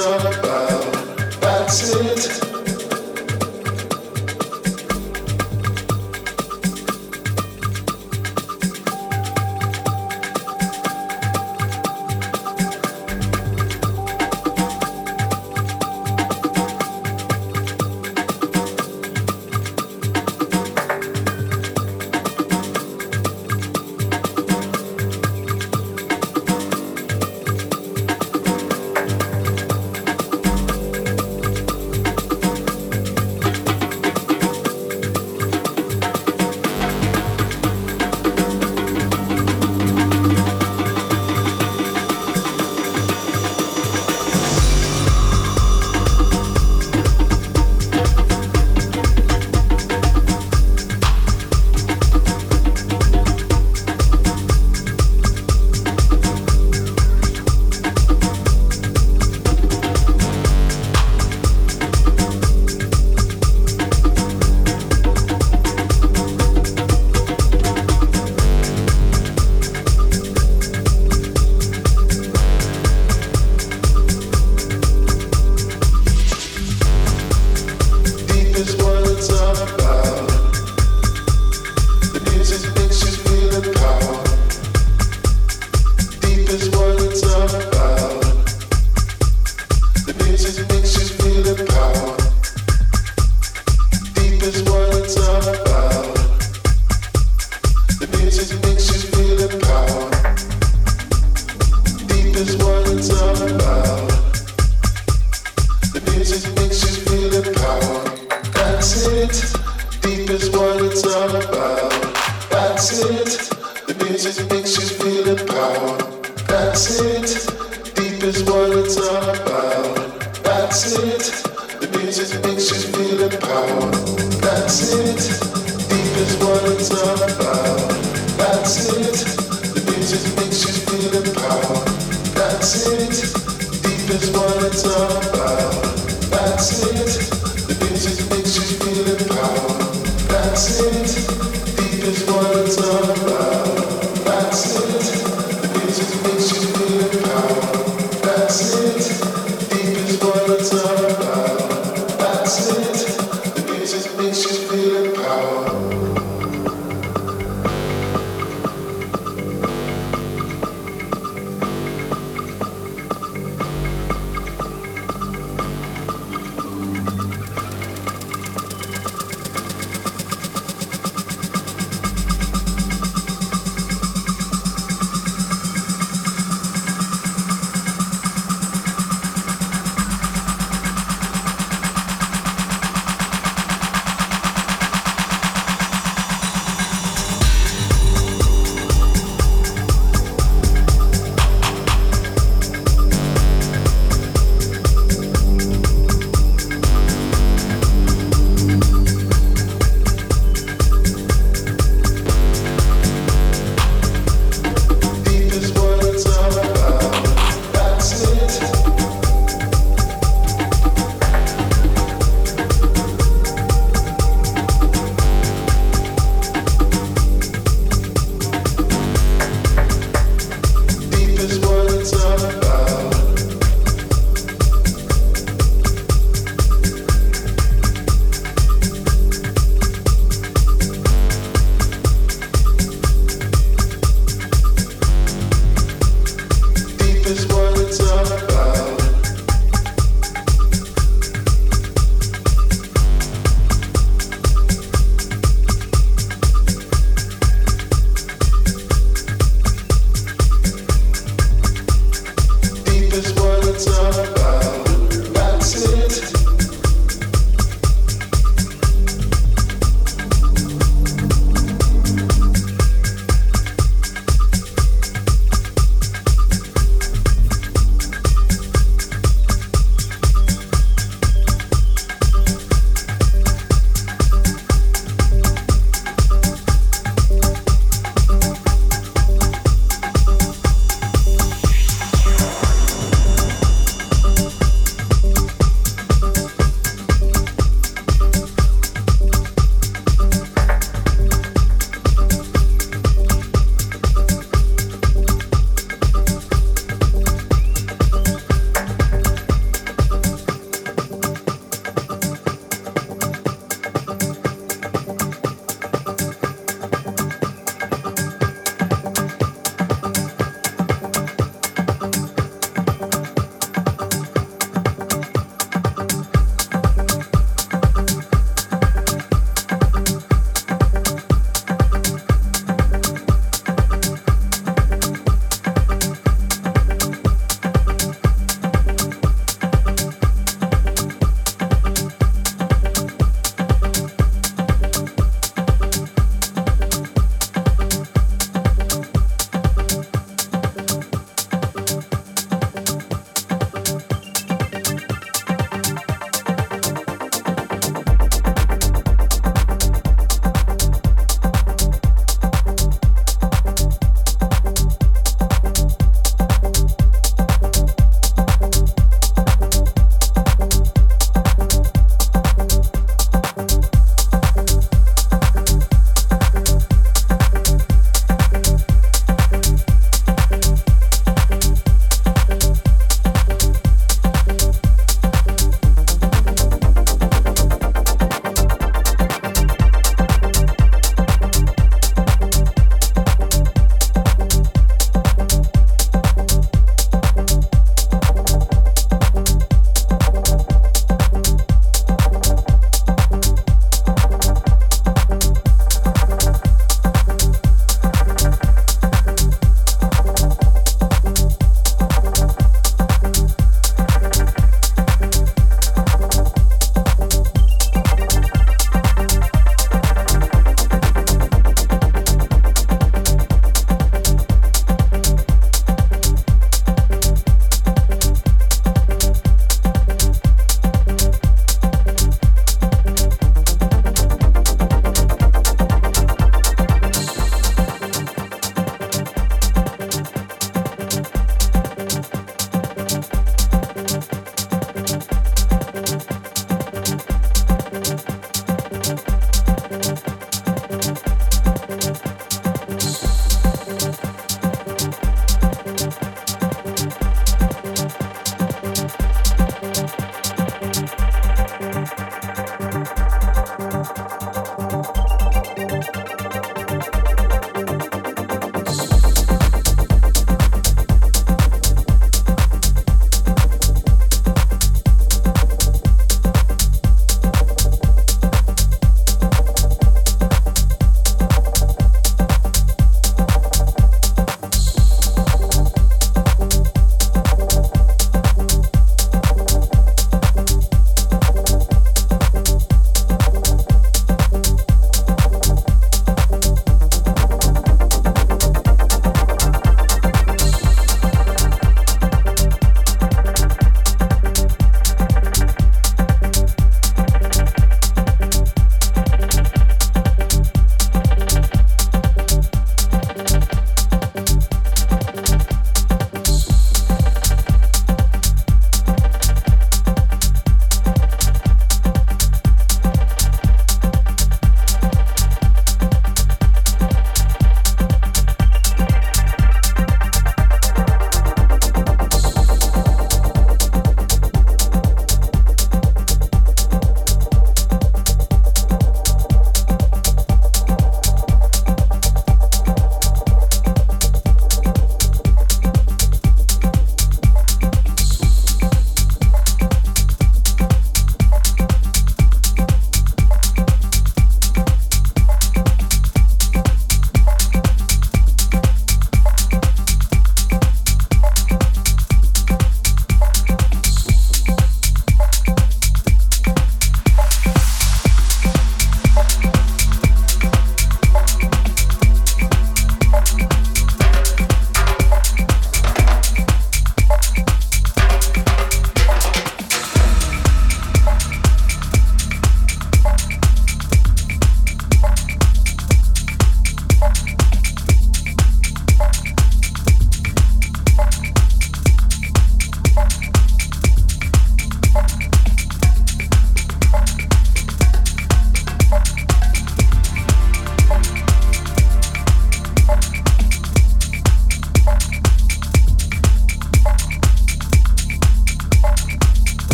stop.